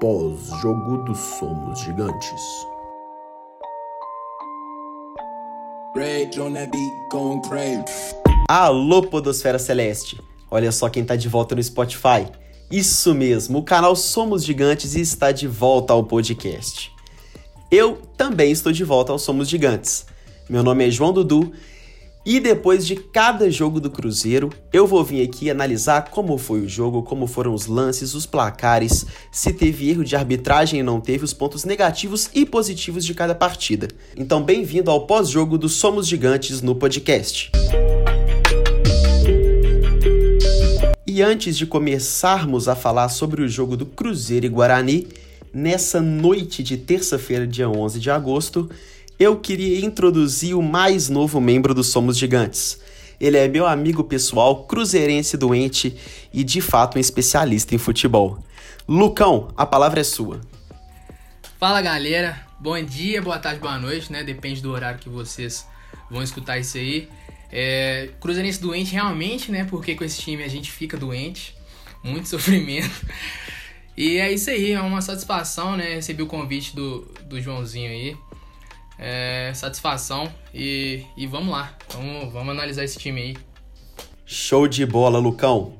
Pós-jogo do Somos Gigantes. Alô, Podosfera Celeste! Olha só quem tá de volta no Spotify. Isso mesmo, o canal Somos Gigantes está de volta ao podcast. Eu também estou de volta ao Somos Gigantes. Meu nome é João Dudu e depois de cada jogo do Cruzeiro, eu vou vir aqui analisar como foi o jogo, como foram os lances, os placares, se teve erro de arbitragem e não teve, os pontos negativos e positivos de cada partida. Então, bem-vindo ao pós-jogo do Somos Gigantes no podcast. E antes de começarmos a falar sobre o jogo do Cruzeiro e Guarani, nessa noite de terça-feira, dia 11 de agosto, eu queria introduzir o mais novo membro do Somos Gigantes. Ele é meu amigo pessoal, cruzeirense doente e de fato um especialista em futebol. Lucão, a palavra é sua. Fala galera, bom dia, boa tarde, boa noite, né? Depende do horário que vocês vão escutar isso aí. É, cruzeirense doente realmente, né? Porque com esse time a gente fica doente, muito sofrimento. E é isso aí, é uma satisfação, né? Recebi o convite do, do Joãozinho aí é, satisfação e, e vamos lá, vamos, vamos analisar esse time aí. Show de bola, Lucão.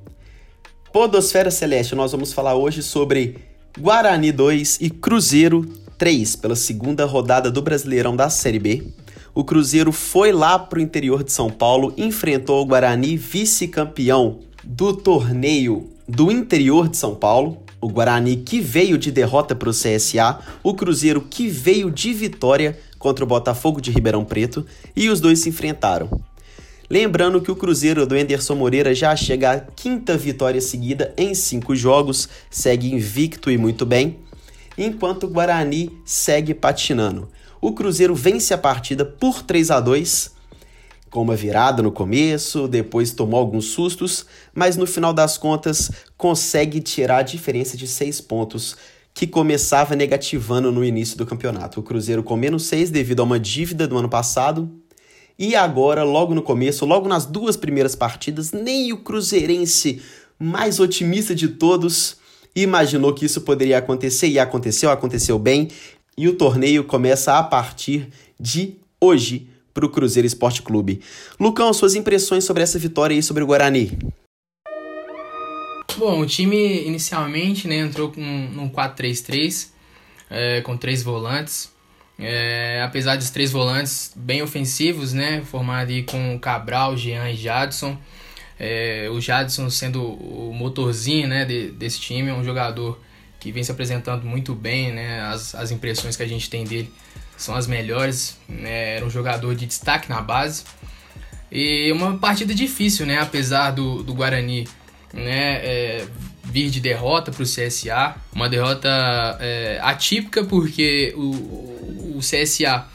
Podosfera Celeste, nós vamos falar hoje sobre Guarani 2 e Cruzeiro 3 pela segunda rodada do Brasileirão da Série B. O Cruzeiro foi lá para o interior de São Paulo, enfrentou o Guarani, vice-campeão do torneio do interior de São Paulo. O Guarani que veio de derrota para o CSA, o Cruzeiro que veio de vitória contra o Botafogo de Ribeirão Preto e os dois se enfrentaram. Lembrando que o Cruzeiro do Enderson Moreira já chega à quinta vitória seguida em cinco jogos, segue invicto e muito bem, enquanto o Guarani segue patinando. O Cruzeiro vence a partida por 3 a 2 com uma virada no começo, depois tomou alguns sustos, mas no final das contas consegue tirar a diferença de 6 pontos que começava negativando no início do campeonato. O Cruzeiro com menos 6 devido a uma dívida do ano passado. E agora, logo no começo, logo nas duas primeiras partidas, nem o Cruzeirense mais otimista de todos imaginou que isso poderia acontecer e aconteceu, aconteceu bem. E o torneio começa a partir de hoje para o Cruzeiro Esporte Clube. Lucão, suas impressões sobre essa vitória e sobre o Guarani? Bom, o time inicialmente né, entrou com um 4-3-3, é, com três volantes. É, apesar dos três volantes bem ofensivos, né, formado aí com Cabral, Jean e Jadson. É, o Jadson sendo o motorzinho né, de, desse time, é um jogador que vem se apresentando muito bem, né, as, as impressões que a gente tem dele são as melhores. Né, era um jogador de destaque na base. E uma partida difícil, né, apesar do, do Guarani né, é, vir de derrota para o CSA, uma derrota é, atípica porque o, o CSA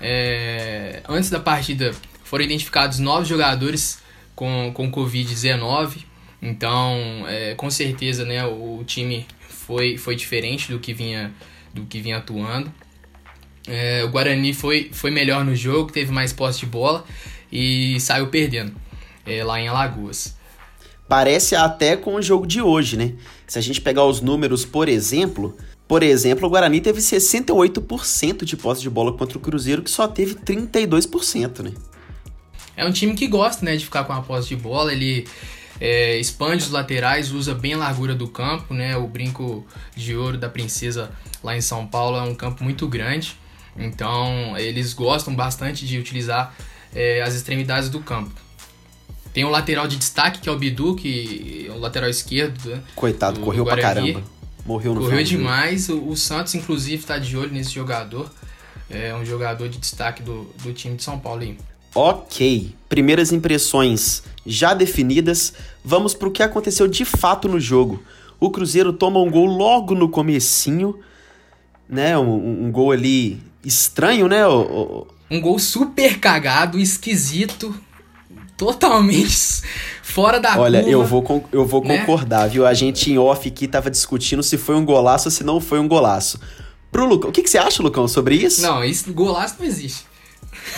é, antes da partida foram identificados nove jogadores com, com Covid-19, então é, com certeza né, o, time foi, foi diferente do que vinha, do que vinha atuando. É, o Guarani foi, foi melhor no jogo, teve mais posse de bola e saiu perdendo é, lá em Alagoas parece até com o jogo de hoje, né? Se a gente pegar os números, por exemplo, por exemplo, o Guarani teve 68% de posse de bola contra o Cruzeiro, que só teve 32%, né? É um time que gosta, né, de ficar com a posse de bola, ele é, expande os laterais, usa bem a largura do campo, né? O brinco de ouro da princesa lá em São Paulo é um campo muito grande, então eles gostam bastante de utilizar é, as extremidades do campo. Tem um lateral de destaque, que é o Bidu, que é o lateral esquerdo. Né? Coitado, do, correu do pra caramba. Morreu no Correu demais. O, o, Santos, inclusive, tá de olho nesse jogador. É um jogador de destaque do, do time de São Paulo aí. Ok, primeiras impressões já definidas, vamos para o que aconteceu de fato no jogo. O Cruzeiro toma um gol logo no comecinho, né? Um, um gol ali estranho, né? O, o... Um gol super cagado, esquisito, totalmente fora da Olha, curva, eu vou, eu vou né? concordar, viu? A gente em off aqui tava discutindo se foi um golaço ou se não foi um golaço. Pro Lucão, o que, que você acha, Lucão, sobre isso? Não, isso, golaço não existe.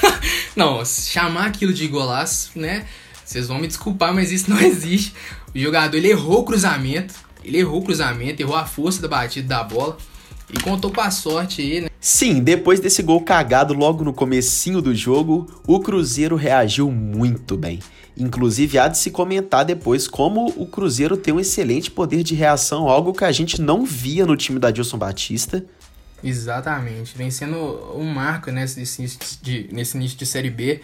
não, chamar aquilo de golaço, né? Vocês vão me desculpar, mas isso não existe. O jogador ele errou o cruzamento, ele errou o cruzamento, errou a força da batida da bola e contou com a sorte aí, né? Sim, depois desse gol cagado logo no comecinho do jogo, o Cruzeiro reagiu muito bem. Inclusive, há de se comentar depois como o Cruzeiro tem um excelente poder de reação, algo que a gente não via no time da Dilson Batista. Exatamente, vem sendo um marco né, nesse, início de, nesse início de Série B.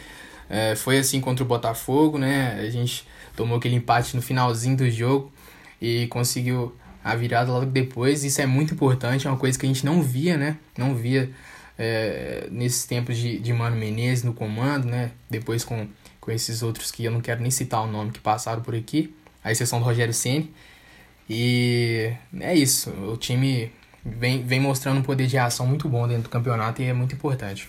É, foi assim contra o Botafogo, né? A gente tomou aquele empate no finalzinho do jogo e conseguiu a virada logo depois. Isso é muito importante, é uma coisa que a gente não via, né? Não via é, nesses tempos de, de Mano Menezes no comando, né? Depois com com esses outros que eu não quero nem citar o nome que passaram por aqui, a exceção do Rogério Ceni. E é isso, o time vem, vem mostrando um poder de reação muito bom dentro do campeonato e é muito importante.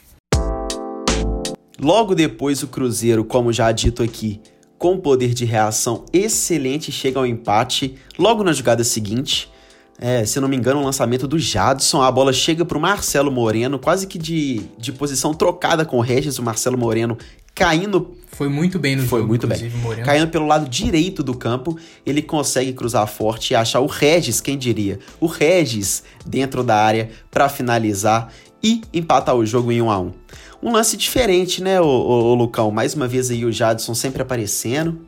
Logo depois, o Cruzeiro, como já dito aqui, com poder de reação excelente, chega ao empate logo na jogada seguinte. É, se não me engano, o lançamento do Jadson, a bola chega para o Marcelo Moreno, quase que de, de posição trocada com o Regis, o Marcelo Moreno caindo. Foi muito bem no Foi jogo, muito bem. Moreno. Caindo pelo lado direito do campo, ele consegue cruzar forte e achar o Regis, quem diria? O Regis dentro da área para finalizar e empatar o jogo em 1 a 1 Um lance diferente, né, o, o, o Lucão? Mais uma vez aí o Jadson sempre aparecendo.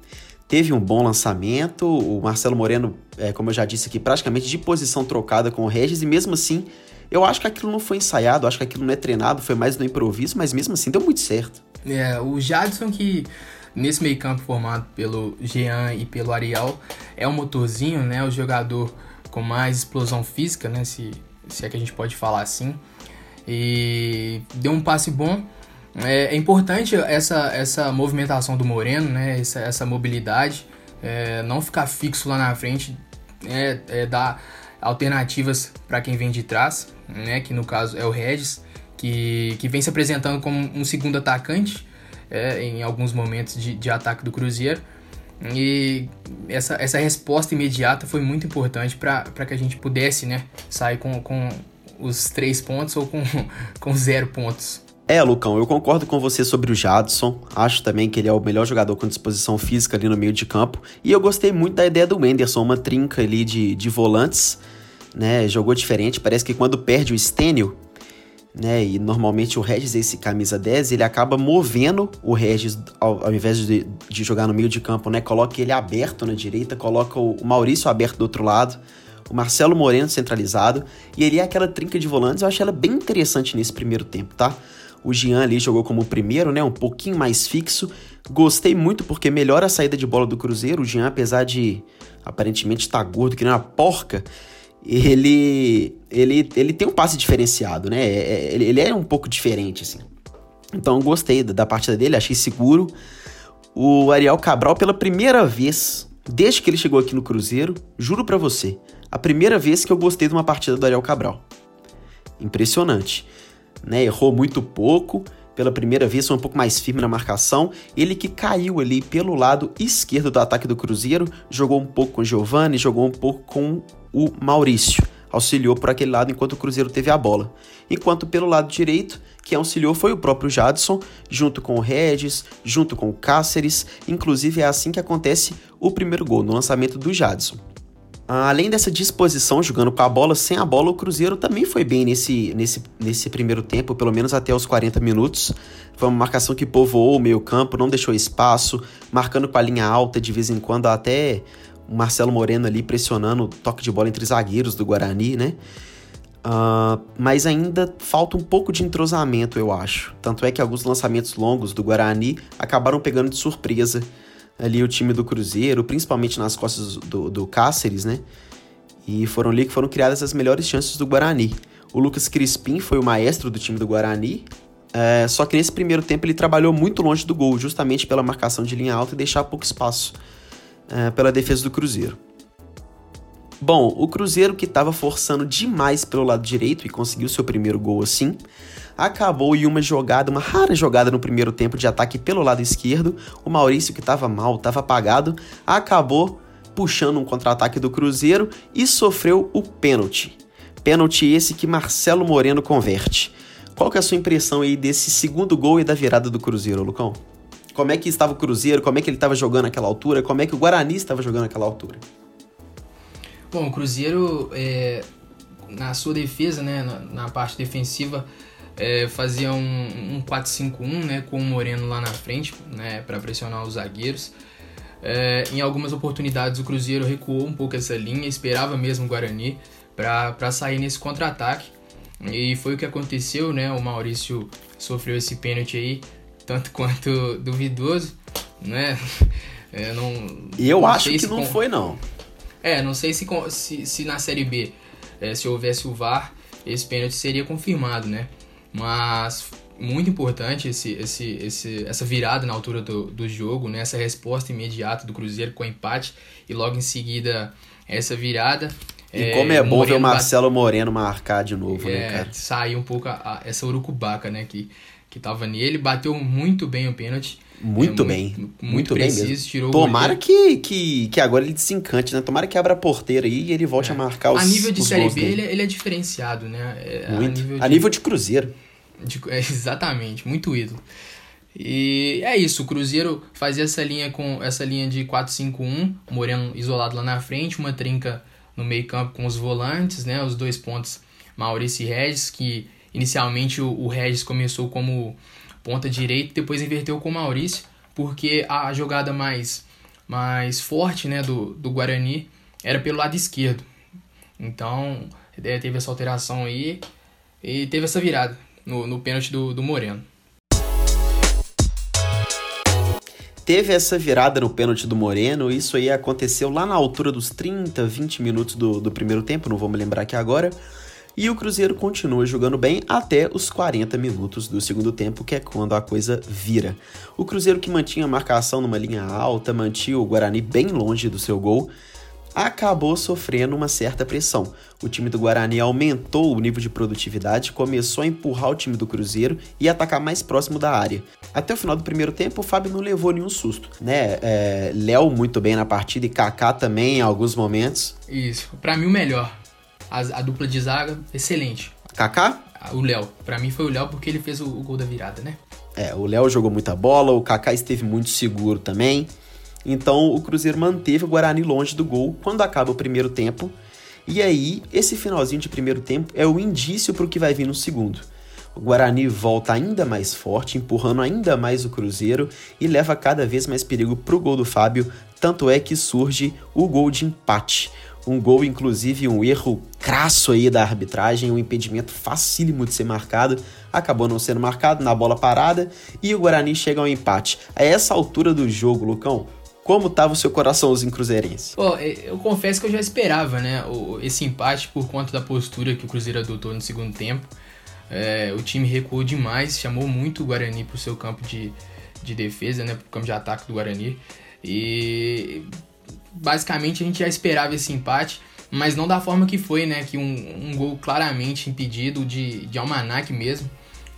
Teve um bom lançamento, o Marcelo Moreno, é, como eu já disse aqui, praticamente de posição trocada com o Regis, e mesmo assim, eu acho que aquilo não foi ensaiado, acho que aquilo não é treinado, foi mais no improviso, mas mesmo assim deu muito certo. É, o Jadson que nesse meio campo formado pelo Jean e pelo Ariel é o motorzinho, né, o jogador com mais explosão física, né, se, se é que a gente pode falar assim, e deu um passe bom. É, é importante essa, essa movimentação do Moreno, né, essa, essa mobilidade, é, não ficar fixo lá na frente, é, é dar alternativas para quem vem de trás, né, que no caso é o Regis, que, que vem se apresentando como um segundo atacante é, em alguns momentos de, de ataque do Cruzeiro. E essa, essa resposta imediata foi muito importante para que a gente pudesse né, sair com, com os três pontos ou com, com zero pontos. É, Lucão, eu concordo com você sobre o Jadson. Acho também que ele é o melhor jogador com disposição física ali no meio de campo. E eu gostei muito da ideia do Wenderson, uma trinca ali de, de volantes. Né? Jogou diferente. Parece que quando perde o Stênio, né? E normalmente o Regis, esse camisa 10, ele acaba movendo o Regis ao, ao invés de, de, jogar no meio de campo, né? Coloca ele aberto na direita, coloca o, o Maurício aberto do outro lado, o Marcelo Moreno centralizado, e ele é aquela trinca de volantes, eu achei ela bem interessante nesse primeiro tempo, tá? O Jean ali jogou como primeiro, né? Um pouquinho mais fixo. Gostei muito porque melhora a saída de bola do Cruzeiro. O Jean, apesar de aparentemente estar tá gordo, que nem uma porca, ele, ele, ele tem um passe diferenciado, né? É, é, ele, ele é um pouco diferente, assim. Então gostei da, da partida dele, achei seguro. O Ariel Cabral, pela primeira vez, desde que ele chegou aqui no Cruzeiro, juro para você, a primeira vez que eu gostei de uma partida do Ariel Cabral. Impressionante. Né? Errou muito pouco, pela primeira vez, foi um pouco mais firme na marcação. Ele que caiu ali pelo lado esquerdo do ataque do Cruzeiro, jogou um pouco com o Giovani, jogou um pouco com o Maurício. Auxiliou por aquele lado enquanto o Cruzeiro teve a bola. Enquanto pelo lado direito, quem auxiliou foi o próprio Jadson, junto com o Regis, junto com o Cáceres. Inclusive é assim que acontece o primeiro gol, no lançamento do Jadson. Além dessa disposição jogando com a bola, sem a bola, o Cruzeiro também foi bem nesse, nesse, nesse primeiro tempo, pelo menos até os 40 minutos. Foi uma marcação que povoou o meio-campo, não deixou espaço, marcando com a linha alta de vez em quando, até o Marcelo Moreno ali pressionando o toque de bola entre zagueiros do Guarani, né? Uh, mas ainda falta um pouco de entrosamento, eu acho. Tanto é que alguns lançamentos longos do Guarani acabaram pegando de surpresa ali o time do Cruzeiro, principalmente nas costas do, do Cáceres, né? E foram ali que foram criadas as melhores chances do Guarani. O Lucas Crispim foi o maestro do time do Guarani, é, só que nesse primeiro tempo ele trabalhou muito longe do gol, justamente pela marcação de linha alta e deixar pouco espaço é, pela defesa do Cruzeiro. Bom, o Cruzeiro que estava forçando demais pelo lado direito e conseguiu seu primeiro gol assim, acabou em uma jogada, uma rara jogada no primeiro tempo de ataque pelo lado esquerdo. O Maurício, que estava mal, estava apagado, acabou puxando um contra-ataque do Cruzeiro e sofreu o pênalti. Pênalti esse que Marcelo Moreno converte. Qual que é a sua impressão aí desse segundo gol e da virada do Cruzeiro, Lucão? Como é que estava o Cruzeiro, como é que ele estava jogando naquela altura, como é que o Guarani estava jogando naquela altura? Bom, o Cruzeiro, é, na sua defesa, né, na, na parte defensiva, é, fazia um, um 4-5-1, né, com o Moreno lá na frente, né, para pressionar os zagueiros. É, em algumas oportunidades o Cruzeiro recuou um pouco essa linha, esperava mesmo o Guarani para sair nesse contra-ataque. E foi o que aconteceu, né? O Maurício sofreu esse pênalti aí, tanto quanto duvidoso, né? É, não, e eu não acho que não com... foi, não. É, não sei se, se, se na Série B, é, se houvesse o VAR, esse pênalti seria confirmado, né? Mas muito importante esse, esse, esse, essa virada na altura do, do jogo, né? essa resposta imediata do Cruzeiro com o empate e logo em seguida essa virada. E é, como é bom ver o Marcelo. Moreno marcar de novo, né, é, né, cara? Saiu um pouco a, a, essa urucubaca, né, que, que tava nele. Bateu muito bem o pênalti. Muito é, bem. Muito, muito preciso, bem mesmo. Tirou Tomara que, que, que agora ele desencante, né? Tomara que abra a porteira aí e ele volte é. a marcar os A nível de Série B, ele, é, ele, é diferenciado, né? É, muito. A nível de, a nível de Cruzeiro. De, é, exatamente, muito ídolo. E é isso, o Cruzeiro fazia essa linha com essa linha de 4-5-1, Moreno isolado lá na frente, uma trinca no meio-campo com os volantes, né? Os dois pontos Maurício e Regis, que inicialmente o, o Regis começou como ponta direita, depois inverteu com o Maurício, porque a jogada mais mais forte, né, do, do Guarani era pelo lado esquerdo. Então, é, teve essa alteração aí e teve essa virada no, no pênalti do, do Moreno. Teve essa virada no pênalti do Moreno, isso aí aconteceu lá na altura dos 30, 20 minutos do, do primeiro tempo, não vou me lembrar aqui agora. E o Cruzeiro continua jogando bem até os 40 minutos do segundo tempo, que é quando a coisa vira. O Cruzeiro que mantinha a marcação numa linha alta, mantinha o Guarani bem longe do seu gol, acabou sofrendo uma certa pressão. O time do Guarani aumentou o nível de produtividade, começou a empurrar o time do Cruzeiro e atacar mais próximo da área. Até o final do primeiro tempo, o Fábio não levou nenhum susto, né? É, Léo muito bem na partida e Kaká também em alguns momentos. Isso, para mim o melhor. A, a, dupla de zaga, excelente. Kaká? O Léo. Para mim foi o Léo porque ele fez o, o gol da virada, né? É, o Léo jogou muita bola, o Kaká esteve muito seguro também. Então o Cruzeiro manteve o Guarani longe do gol quando acaba o primeiro tempo. E aí, esse finalzinho de primeiro tempo é o indício para o que vai vir no segundo. O Guarani volta ainda mais forte, empurrando ainda mais o Cruzeiro e leva cada vez mais perigo para o gol do Fábio, tanto é que surge o gol de empate. Um gol, inclusive, um erro crasso aí da arbitragem, um impedimento facílimo de ser marcado, acabou não sendo marcado na bola parada e o Guarani chega ao empate. A essa altura do jogo, Lucão, como tava o seu coraçãozinho cruzeirense? Pô, eu confesso que eu já esperava, né, esse empate por conta da postura que o Cruzeiro adotou no segundo tempo. É, o time recuou demais, chamou muito o Guarani pro seu campo de, de defesa, né, pro campo de ataque do Guarani. E basicamente a gente já esperava esse empate, mas não da forma que foi, né, que um, um gol claramente impedido de, de almanac mesmo.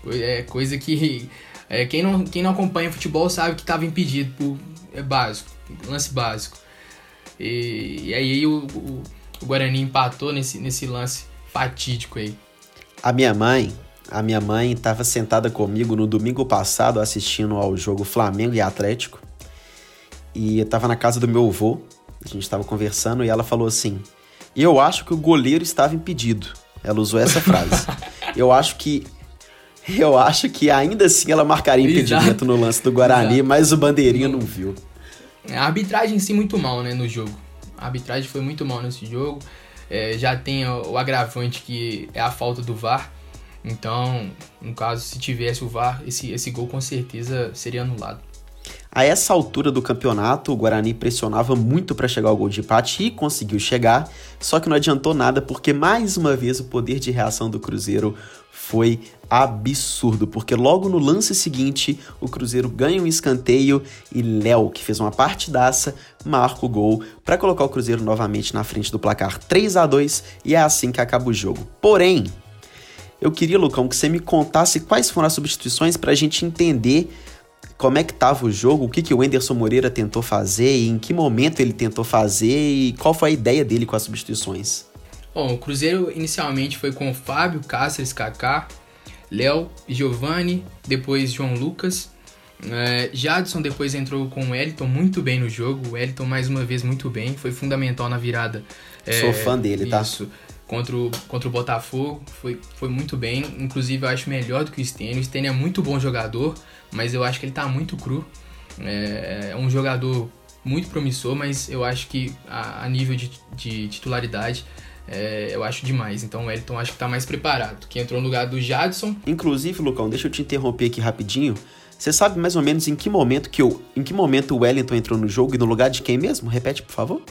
É coisa que é, quem, não, quem não acompanha futebol sabe que estava impedido por é básico lance básico. E, e aí o, o, o, Guarani empatou nesse, nesse lance fatídico aí. A minha mãe, a minha mãe estava sentada comigo no domingo passado assistindo ao jogo Flamengo e Atlético. E estava na casa do meu avô, a gente estava conversando e ela falou assim: "Eu acho que o goleiro estava impedido". Ela usou essa frase. eu acho que eu acho que ainda assim ela marcaria impedimento Exato. no lance do Guarani, Exato. mas o bandeirinha não viu. A arbitragem em si muito mal, né, no jogo. A arbitragem foi muito mal nesse jogo. É, já tem o, o agravante que é a falta do VAR. Então, no caso, se tivesse o VAR, esse, esse gol com certeza seria anulado. A essa altura do campeonato, o Guarani pressionava muito para chegar ao gol de empate e conseguiu chegar, só que não adiantou nada porque mais uma vez o poder de reação do Cruzeiro foi absurdo, porque logo no lance seguinte o Cruzeiro ganha um escanteio e Léo, que fez uma partidaça, marca o gol para colocar o Cruzeiro novamente na frente do placar 3 a 2 e é assim que acaba o jogo. Porém, eu queria, Lucão, que você me contasse quais foram as substituições para a gente entender como é que estava o jogo, o que, que o Enderson Moreira tentou fazer, e em que momento ele tentou fazer e qual foi a ideia dele com as substituições. Bom, o Cruzeiro inicialmente foi com Fábio, Cáceres, Kaká, Léo, Giovanni, depois João Lucas, É, Jadson depois entrou com o Wellington muito bem no jogo. O Wellington, mais uma vez, muito bem. Foi fundamental na virada. É, Sou fã dele, tá? Isso. Contra o, contra o Botafogo. Foi, foi muito bem. Inclusive, eu acho melhor do que o Stênio. O Stênio é muito bom jogador, mas eu acho que ele tá muito cru. É, é um jogador muito promissor, mas eu acho que a, a nível de, de titularidade é, eu acho demais. Então o Wellington acho que tá mais preparado. Que entrou no lugar do Jadson. Inclusive, Lucão, deixa eu te interromper aqui rapidinho. Você sabe mais ou menos em que momento que eu, em que momento o Wellington entrou no jogo e no lugar de quem mesmo? Repete, por favor.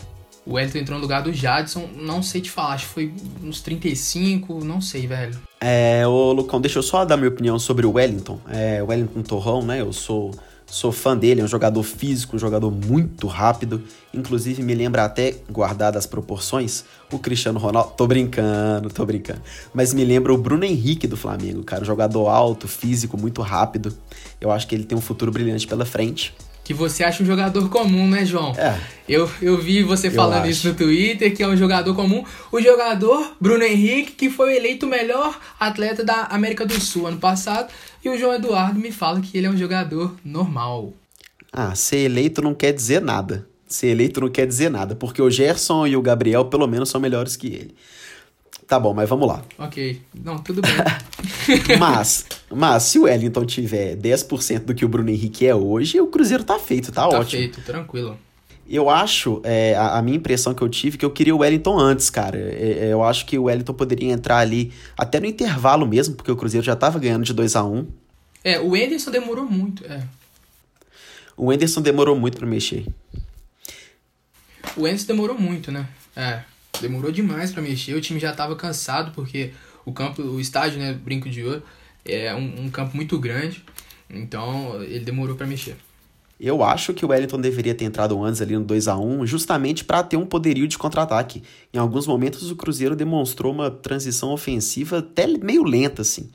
O Wellington entrou no lugar do Jadson, não sei te falar, acho que foi uns 35, não sei, velho. É, ô Lucão, deixa eu só dar minha opinião sobre o Wellington. É, o Wellington Torrão, né? Eu sou Sou fã dele, é um jogador físico, um jogador muito rápido. Inclusive, me lembra até, guardadas as proporções, o Cristiano Ronaldo. Tô brincando, tô brincando. Mas me lembra o Bruno Henrique do Flamengo, cara. Um jogador alto, físico, muito rápido. Eu acho que ele tem um futuro brilhante pela frente que você acha um jogador comum, né, João? É. Eu, eu vi você falando isso no Twitter, que é um jogador comum. O jogador Bruno Henrique, que foi eleito o melhor atleta da América do Sul ano passado. E o João Eduardo me fala que ele é um jogador normal. Ah, ser eleito não quer dizer nada. Ser eleito não quer dizer nada, porque o Gerson e o Gabriel, pelo menos, são melhores que ele. Tá bom, mas vamos lá. Ok. Não, tudo bem. mas, mas se o Wellington tiver 10% do que o Bruno Henrique é hoje, o Cruzeiro tá feito, tá, tá ótimo. Tá feito, tranquilo. Eu acho, é, a, a, minha impressão que eu tive, que eu queria o Wellington antes, cara. É, é, eu acho que o Wellington poderia entrar ali até no intervalo mesmo, porque o Cruzeiro já tava ganhando de 2 a 1 um. É, o Enderson demorou muito, é. O Enderson demorou muito para mexer. O Enderson demorou muito, né? É. Demorou demais para mexer, o time já estava cansado, porque o campo, o estádio, né, Brinco de Ouro, é um, um campo muito grande, então ele demorou para mexer. Eu acho que o Wellington deveria ter entrado antes ali no 2 a 1 justamente para ter um poderio de contra-ataque. Em alguns momentos o Cruzeiro demonstrou uma transição ofensiva até meio lenta, assim.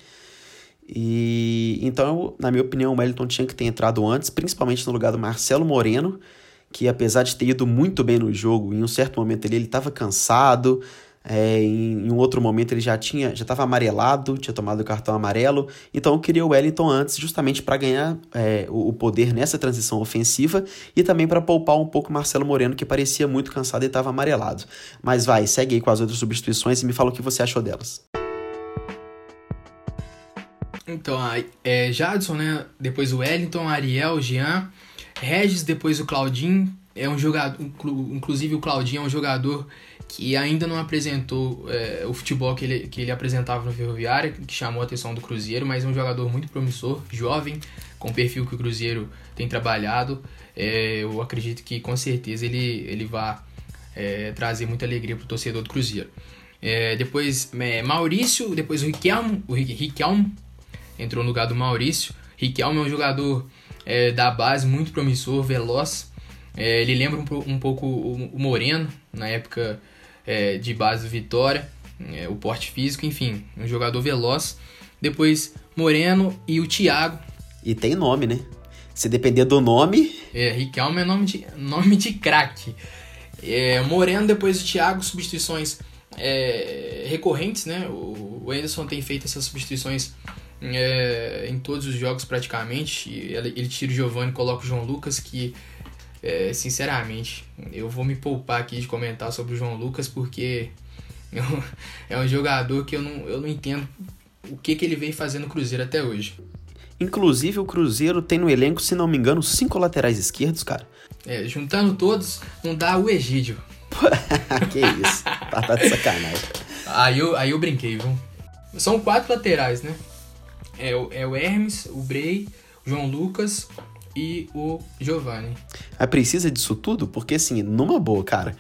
E então, na minha opinião, o Wellington tinha que ter entrado antes, principalmente no lugar do Marcelo Moreno, que apesar de ter ido muito bem no jogo, em um certo momento ele estava cansado, é, em, em, um outro momento ele já tinha já estava amarelado, tinha tomado o cartão amarelo, então eu queria o Wellington antes justamente para ganhar é, o, o, poder nessa transição ofensiva e também para poupar um pouco Marcelo Moreno que parecia muito cansado e estava amarelado. Mas vai, segue aí com as outras substituições e me fala o que você achou delas. Então, é, Jadson, né? Depois o Wellington, Ariel, Jean, Regis, depois o Claudinho, é um jogador, inclusive o Claudinho é um jogador que ainda não apresentou é, o futebol que ele, que ele apresentava no Ferroviário, que chamou a atenção do Cruzeiro, mas é um jogador muito promissor, jovem, com o perfil que o Cruzeiro tem trabalhado. É, eu acredito que com certeza ele, ele vai é, trazer muita alegria para o torcedor do Cruzeiro. É, depois é, Maurício, depois o Riquelmo, o Riquelmo entrou no lugar do Maurício. Riquelme é um jogador é, da base muito promissor, veloz. É, ele lembra um, um pouco o, o, Moreno, na época é, de base do Vitória, é, o porte físico, enfim, um jogador veloz. Depois Moreno e o Thiago. E tem nome, né? Se depender do nome. É, Riquelme é nome de, nome de craque. É, Moreno, depois o Thiago, substituições é, recorrentes, né? O, o Anderson tem feito essas substituições é, em todos os jogos praticamente. Ele tira o Giovanni e coloca o João Lucas, que é, sinceramente eu vou me poupar aqui de comentar sobre o João Lucas porque eu, é um jogador que eu não, eu não entendo o que, que ele vem fazendo no Cruzeiro até hoje. Inclusive o Cruzeiro tem no elenco, se não me engano, cinco laterais esquerdos, cara. É, juntando todos, não dá o Egídio. que isso, tá, tá de sacanagem. Aí eu, aí eu brinquei, viu? São quatro laterais, né? É o, é o Hermes, o Bray, o João Lucas e o Giovanni. É precisa disso tudo? Porque assim, numa boa, cara.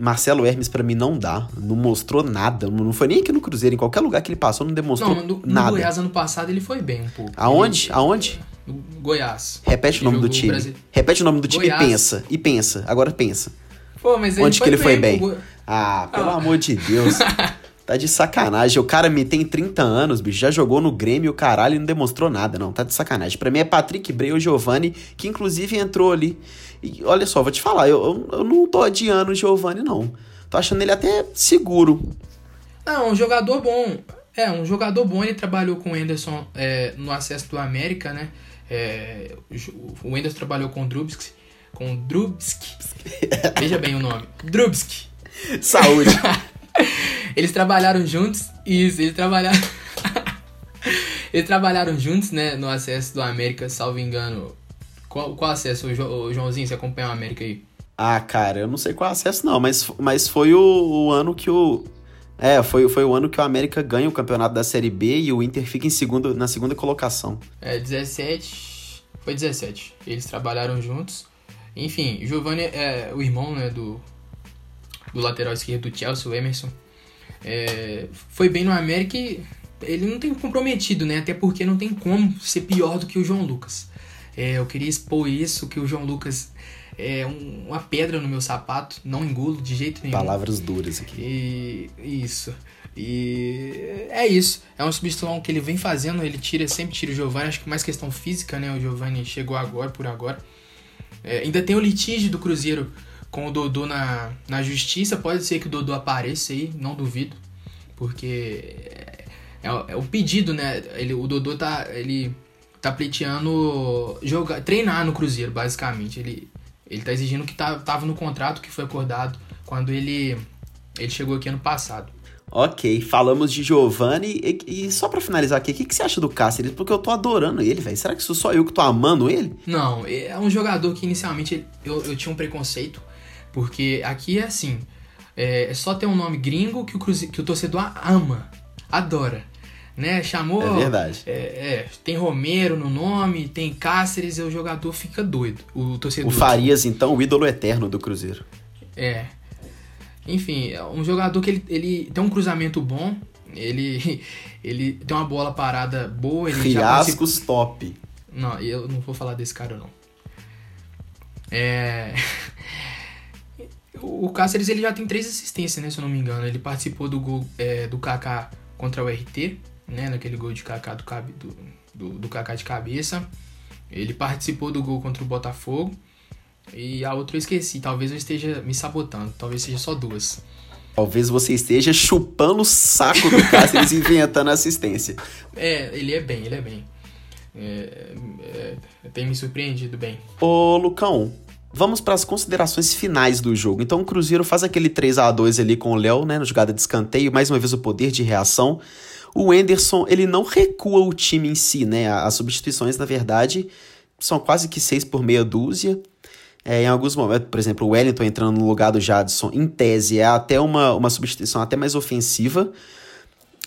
Marcelo Hermes para mim não dá, não mostrou nada, não foi nem aqui no Cruzeiro, em qualquer lugar que ele passou não demonstrou não, no, nada. No Goiás ano passado ele foi bem um pouco. Aonde? Ele, Aonde? No Goiás. Repete o nome do time. Brasil... Repete o nome do time Goiás. e pensa, e pensa, agora pensa. Pô, mas Onde que ele foi bem? bem? Ah, pelo ah. amor de Deus. Tá de sacanagem. O cara me tem 30 anos, bicho. Já jogou no Grêmio, o caralho, e não demonstrou nada, não. Tá de sacanagem. Pra mim é Patrick Bray ou Giovanni, que inclusive entrou ali. E olha só, vou te falar, eu, eu, eu não tô adiando o Giovanni, não. Tô achando ele até seguro. Não, um jogador bom. É, um jogador bom. Ele trabalhou com o Anderson é, no acesso do América, né? É, o Wenders trabalhou com o Drubsky, com o Drubsky. Veja bem o nome. Drubsky. Saúde. eles trabalharam juntos. Isso, eles trabalharam. eles trabalharam juntos, né, no acesso do América, salvo engano. Qual, qual acesso, o Joãozinho? Você acompanha o América aí? Ah, cara, eu não sei qual acesso não, mas, mas foi o, o ano que o. É, foi, foi o ano que o América ganha o campeonato da Série B e o Inter fica em segundo, na segunda colocação. É, 17. Foi 17. Eles trabalharam juntos. Enfim, Giovanni é o irmão né, do, do lateral esquerdo do Chelsea, o Emerson. É, foi bem no América e ele não tem comprometido, né? Até porque não tem como ser pior do que o João Lucas. É, eu queria expor isso, que o João Lucas é um, uma pedra no meu sapato, não engulo de jeito nenhum. Palavras duras aqui. E, isso. E é isso. É uma substituição que ele vem fazendo, ele tira, sempre tira o Giovanni, acho que mais questão física, né? O Giovanni chegou agora, por agora. É, ainda tem o litígio do Cruzeiro com o Dodô na, na justiça. Pode ser que o Dodô apareça aí, não duvido. Porque é, é, é o pedido, né? Ele, o Dodô tá. Ele tá pleiteando jogar, treinar no Cruzeiro, basicamente. Ele, ele tá exigindo que tá, tava no contrato que foi acordado quando ele, ele chegou aqui ano passado. Ok, falamos de Giovanni. E, e só para finalizar aqui, o que, que, você acha do Cáceres? Porque eu tô adorando ele, velho. Será que sou só eu que tô amando ele? Não, é um jogador que inicialmente eu, eu tinha um preconceito. Porque aqui é assim: é, é só ter um nome gringo que o, cruze, que o torcedor ama, adora. Né? Chamou. É verdade. É, é, tem Romero no nome, tem Cáceres, e o jogador fica doido. O torcedor. O Farias, então, o ídolo eterno do Cruzeiro. É. Enfim, é um jogador que ele, ele tem um cruzamento bom, ele, ele tem uma bola parada boa. Ele Riascos top. Não, eu não vou falar desse cara, não. É. O Cáceres ele já tem três assistências, né? Se eu não me engano. Ele participou do gol é, do Kaká contra o RT, né? Naquele gol de Kaká do, do, do, do Kaká de cabeça. Ele participou do gol contra o Botafogo. E a outra eu esqueci. Talvez eu esteja me sabotando. Talvez seja só duas. Talvez você esteja chupando o saco do Cáceres inventando assistência. É, ele é bem, ele é bem. É, é, tem me surpreendido bem. Ô, Lucão, Vamos para as considerações finais do jogo. Então o Cruzeiro faz aquele 3 a 2 ali com o Léo, né, na jogada de escanteio, mais uma vez o poder de reação. O Enderson, ele não recua o time em si, né? As substituições, na verdade, são quase que seis por meia dúzia. É, em alguns momentos, por exemplo, o Wellington entrando no lugar do Jadson, em tese, é até uma, uma substituição até mais ofensiva.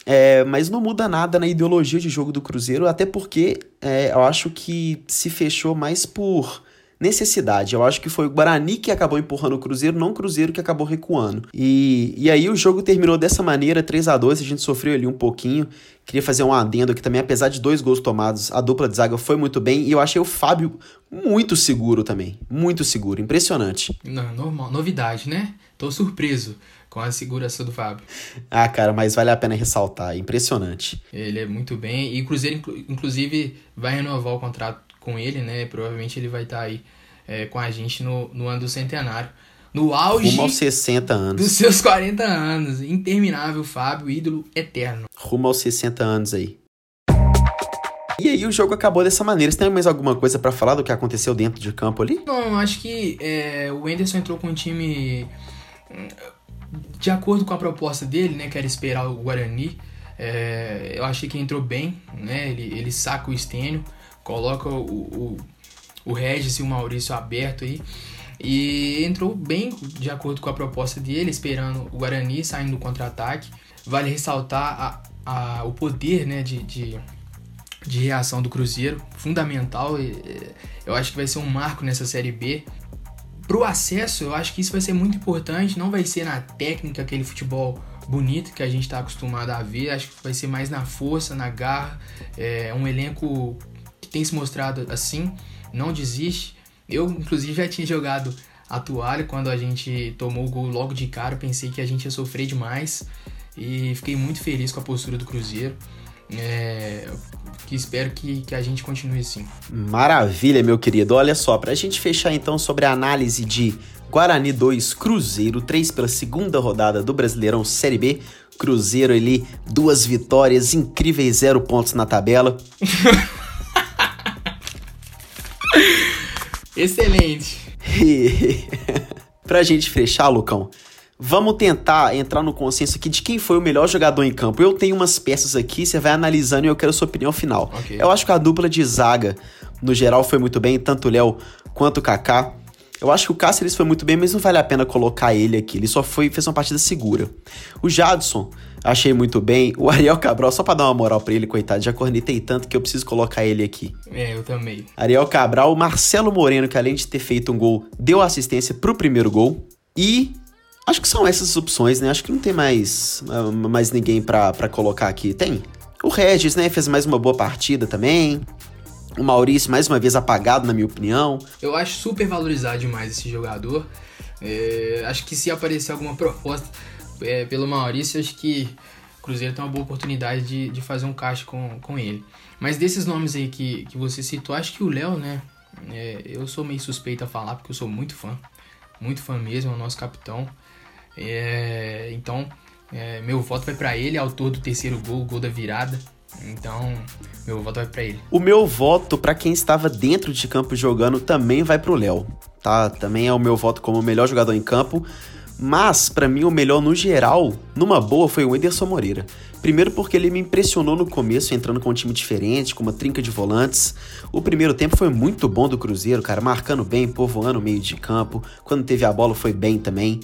É, mas não muda nada na ideologia de jogo do Cruzeiro, até porque é, eu acho que se fechou mais por necessidade. Eu acho que foi o Guarani que acabou empurrando o Cruzeiro, não o Cruzeiro que acabou recuando. E, e aí o jogo terminou dessa maneira, 3 a 2 a gente sofreu ali um pouquinho. Queria fazer um adendo aqui também, apesar de dois gols tomados, a dupla de zaga foi muito bem e eu achei o Fábio muito seguro também. Muito seguro, impressionante. Não, normal, novidade, né? Tô surpreso com a segurança do Fábio. Ah, cara, mas vale a pena ressaltar, impressionante. Ele é muito bem e o Cruzeiro, inclusive, vai renovar o contrato com ele, né? Provavelmente ele vai estar tá aí é, com a gente no, no ano do centenário. No auge Rumo aos 60 anos. dos seus 40 anos. Interminável, Fábio, ídolo eterno. Rumo aos 60 anos aí. E aí o jogo acabou dessa maneira. Você tem mais alguma coisa para falar do que aconteceu dentro de campo ali? Não, acho que é, o Enderson entrou com um time de acordo com a proposta dele, né? Que era esperar o Guarani. É, eu achei que entrou bem, né? Ele, ele saca o Estênio coloca o, o, o Regis e o Maurício aberto aí. E entrou bem de acordo com a proposta dele, esperando o Guarani saindo do contra-ataque. Vale ressaltar a, a, o poder né, de, de, de reação do Cruzeiro, fundamental. Eu acho que vai ser um marco nessa Série B. Para o acesso, eu acho que isso vai ser muito importante. Não vai ser na técnica, aquele futebol bonito que a gente está acostumado a ver. Acho que vai ser mais na força, na garra. É um elenco tem se mostrado assim, não desiste. Eu, inclusive, já tinha jogado a toalha quando a gente tomou o gol logo de cara. Pensei que a gente ia sofrer demais e fiquei muito feliz com a postura do Cruzeiro. É, que espero que, que a gente continue assim. Maravilha, meu querido. Olha só, para a gente fechar então sobre a análise de Guarani 2, Cruzeiro 3 pela segunda rodada do Brasileirão Série B. Cruzeiro ali, duas vitórias incríveis, zero pontos na tabela. Excelente. pra gente fechar, Lucão, vamos tentar entrar no consenso aqui de quem foi o melhor jogador em campo. Eu tenho umas peças aqui, você vai analisando e eu quero a sua opinião final. Okay. Eu acho que a dupla de zaga, no geral, foi muito bem, tanto o Léo quanto o Kaká. Eu acho que o Cáceres foi muito bem, mas não vale a pena colocar ele aqui. Ele só foi fez uma partida segura. O Jadson, achei muito bem. O Ariel Cabral, só pra dar uma moral pra ele, coitado, já cornetei tanto que eu preciso colocar ele aqui. É, eu também. Ariel Cabral, o Marcelo Moreno, que além de ter feito um gol, deu assistência pro primeiro gol. E acho que são essas as opções, né? Acho que não tem mais, mais ninguém pra, pra colocar aqui. Tem? O Regis, né? Fez mais uma boa partida também. O Maurício, mais uma vez, apagado, na minha opinião. Eu acho super valorizado demais esse jogador. É, acho que se aparecer alguma proposta é, pelo Maurício, acho que o Cruzeiro tem uma boa oportunidade de, de fazer um caixa com, com ele. Mas desses nomes aí que, que você citou, acho que o Léo, né? É, eu sou meio suspeito a falar, porque eu sou muito fã. Muito fã mesmo, é o nosso capitão. É, então, é, meu voto vai para ele, autor do terceiro gol, gol da virada. Então, meu voto vai para ele. O meu voto para quem estava dentro de campo jogando também vai pro Léo, tá? Também é o meu voto como o melhor jogador em campo. Mas, para mim, o melhor no geral, numa boa, foi o Ederson Moreira. Primeiro porque ele me impressionou no começo, entrando com um time diferente, com uma trinca de volantes. O primeiro tempo foi muito bom do Cruzeiro, cara, marcando bem, povoando o meio de campo. Quando teve a bola foi bem também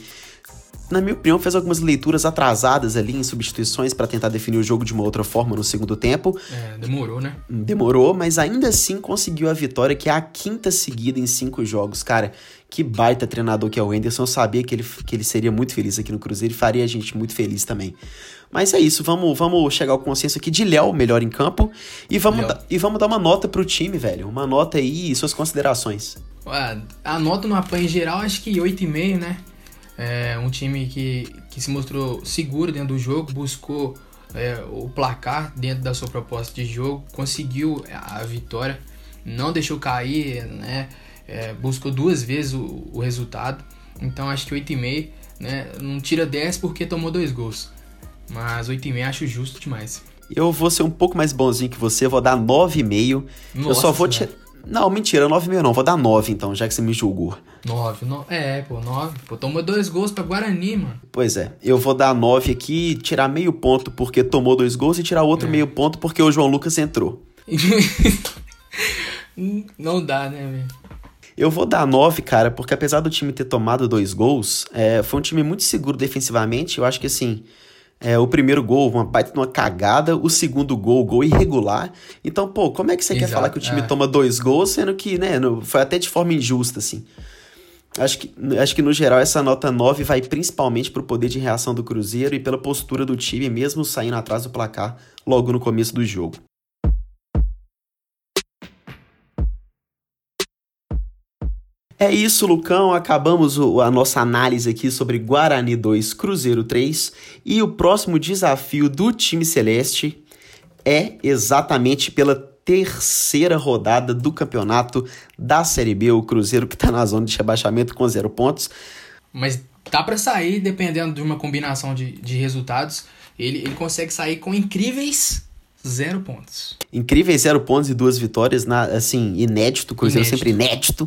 na minha opinião, fez algumas leituras atrasadas ali em substituições para tentar definir o jogo de uma outra forma no segundo tempo. É, demorou, né? Demorou, mas ainda assim conseguiu a vitória, que é a quinta seguida em cinco jogos. Cara, que baita treinador que é o Henderson. Eu sabia que ele, que ele seria muito feliz aqui no Cruzeiro e faria a gente muito feliz também. Mas é isso, vamos, vamos chegar ao consenso aqui de Léo, melhor em campo. E vamos, da, e vamos dar uma nota pro time, velho. Uma nota aí e suas considerações. A nota no apanho geral, acho que 8,5, né? É um time que, que se mostrou seguro dentro do jogo, buscou é, o placar dentro da sua proposta de jogo, conseguiu a vitória, não deixou cair, né? É, buscou duas vezes o, o, resultado. Então acho que 8,5, né? Não tira 10 porque tomou dois gols. Mas 8,5 acho justo demais. Eu vou ser um pouco mais bonzinho que você, vou dar 9,5. Eu só vou tirar. Não, mentira, 9,5 não, vou dar 9 então, já que você me julgou. 9, no... é, pô, 9. Pô, tomou dois gols pra Guarani, mano. Pois é, eu vou dar 9 aqui, tirar meio ponto porque tomou dois gols e tirar outro é. meio ponto porque o João Lucas entrou. não dá, né, velho? Eu vou dar 9, cara, porque apesar do time ter tomado dois gols, é, foi um time muito seguro defensivamente. Eu acho que assim, é, o primeiro gol, uma baita uma cagada, o segundo gol, gol irregular. Então, pô, como é que você Exato, quer falar que o time é. toma dois gols, sendo que, né, foi até de forma injusta, assim. Acho que, acho que no geral essa nota 9 vai principalmente pro poder de reação do Cruzeiro e pela postura do time, mesmo saindo atrás do placar logo no começo do jogo. É isso, Lucão. Acabamos a nossa análise aqui sobre Guarani 2, Cruzeiro 3. E o próximo desafio do time celeste é exatamente pela terceira rodada do campeonato da Série B. O Cruzeiro que está na zona de rebaixamento com zero pontos. Mas dá para sair, dependendo de uma combinação de, de resultados. Ele, ele consegue sair com incríveis zero pontos. Incríveis zero pontos e duas vitórias, na, assim, inédito. Cruzeiro inédito. sempre inédito.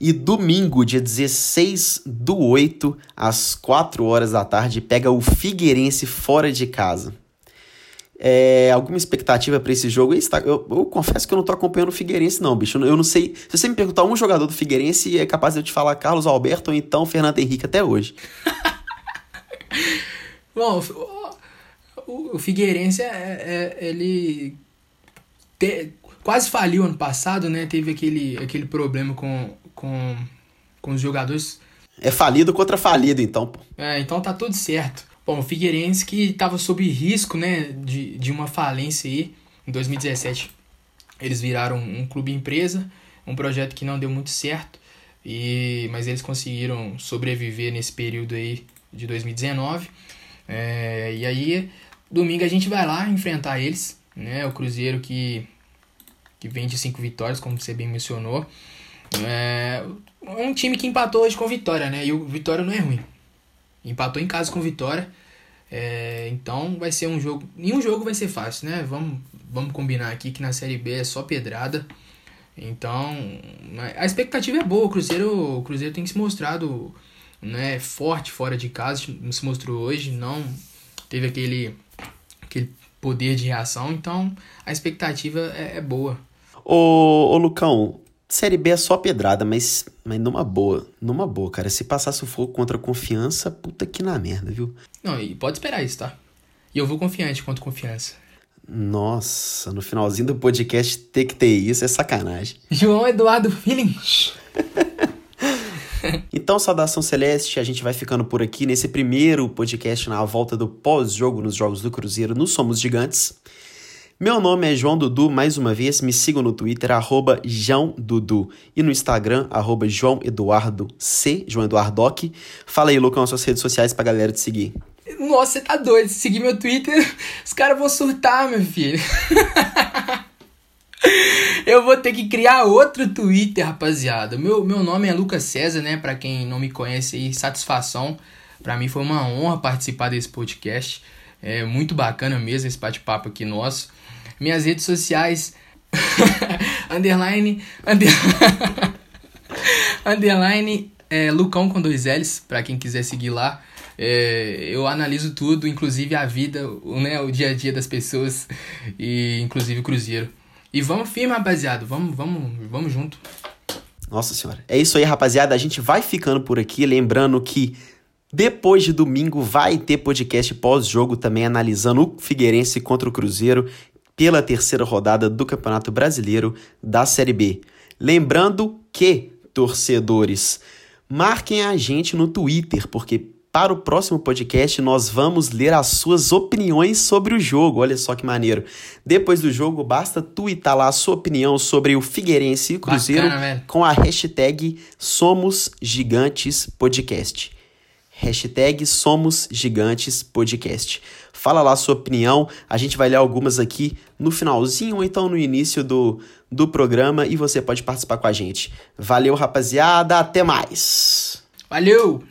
E domingo, dia 16 do 8, às 4 horas da tarde, pega o Figueirense fora de casa. É, alguma expectativa para esse jogo? Eu, eu, confesso que eu não tô acompanhando o Figueirense, não, bicho. Eu não sei. Se você me perguntar um jogador do Figueirense, é capaz de eu te falar Carlos Alberto ou então Fernando Henrique até hoje. Bom, o, o Figueirense é, é ele te, quase faliu ano passado, né? Teve aquele, aquele problema com, com, com os jogadores. É falido contra falido, então. Pô. É, então tá tudo certo. Bom, o Figueirense que estava sob risco, né, de, de uma falência aí em 2017. Eles viraram um clube empresa, um projeto que não deu muito certo, e mas eles conseguiram sobreviver nesse período aí de 2019. É, e aí, domingo a gente vai lá enfrentar eles, né, o Cruzeiro que, que vem de cinco vitórias, como você bem mencionou. É um time que empatou hoje com Vitória, né? E o Vitória não é ruim. Empatou em casa com Vitória. É, então vai ser um jogo. Nenhum jogo vai ser fácil, né? Vamos, vamos combinar aqui que na Série B é só pedrada. Então, a expectativa é boa. O Cruzeiro, o Cruzeiro tem se mostrado né, forte fora de casa, se mostrou hoje, não teve aquele, aquele poder de reação, então a expectativa é, é boa. Ô, ô Lucão, Série B é só pedrada, mas, mas numa boa, numa boa, cara. Se passar sufoco contra confiança, puta que na merda, viu? Não, e pode esperar isso, tá? E eu vou confiante contra confiança. Nossa, no finalzinho do podcast ter que ter isso é sacanagem. João Eduardo Feelings. então, saudação celeste, a gente vai ficando por aqui nesse primeiro podcast na volta do pós-jogo nos Jogos do Cruzeiro no Somos Gigantes. Meu nome é João Dudu, mais uma vez, me sigam no Twitter, arroba João Dudu, e no Instagram, arroba João Eduardo C, João Eduardo Doc. Fala aí, Lucão, suas redes sociais pra galera te seguir. Nossa, você tá doido, se seguir meu Twitter, os caras vão surtar, meu filho. Eu vou ter que criar outro Twitter, rapaziada. Meu, meu nome é Lucas César, né? Pra quem não me conhece aí, satisfação. Pra mim foi uma honra participar desse podcast. É muito bacana mesmo esse bate-papo aqui nosso. Minhas redes sociais. underline. Under... underline é, Lucão com dois L's, pra quem quiser seguir lá. É, eu analiso tudo, inclusive a vida, né, o dia a dia das pessoas e inclusive o Cruzeiro. E vamos firme, rapaziada. Vamos, vamos, vamos junto. Nossa senhora. É isso aí, rapaziada. A gente vai ficando por aqui, lembrando que depois de domingo vai ter podcast pós-jogo também analisando o Figueirense contra o Cruzeiro pela terceira rodada do Campeonato Brasileiro da Série B. Lembrando que, torcedores, marquem a gente no Twitter, porque para o próximo podcast nós vamos ler as suas opiniões sobre o jogo. Olha só que maneiro. Depois do jogo, basta twittar lá a sua opinião sobre o Figueirense e Cruzeiro Bacana, com a hashtag Somos Gigantes Podcast. Hashtag Somos Gigantes Podcast. Fala lá sua opinião, a gente vai ler algumas aqui no finalzinho ou então no início do, do programa e você pode participar com a gente. Valeu, rapaziada, até mais! Valeu!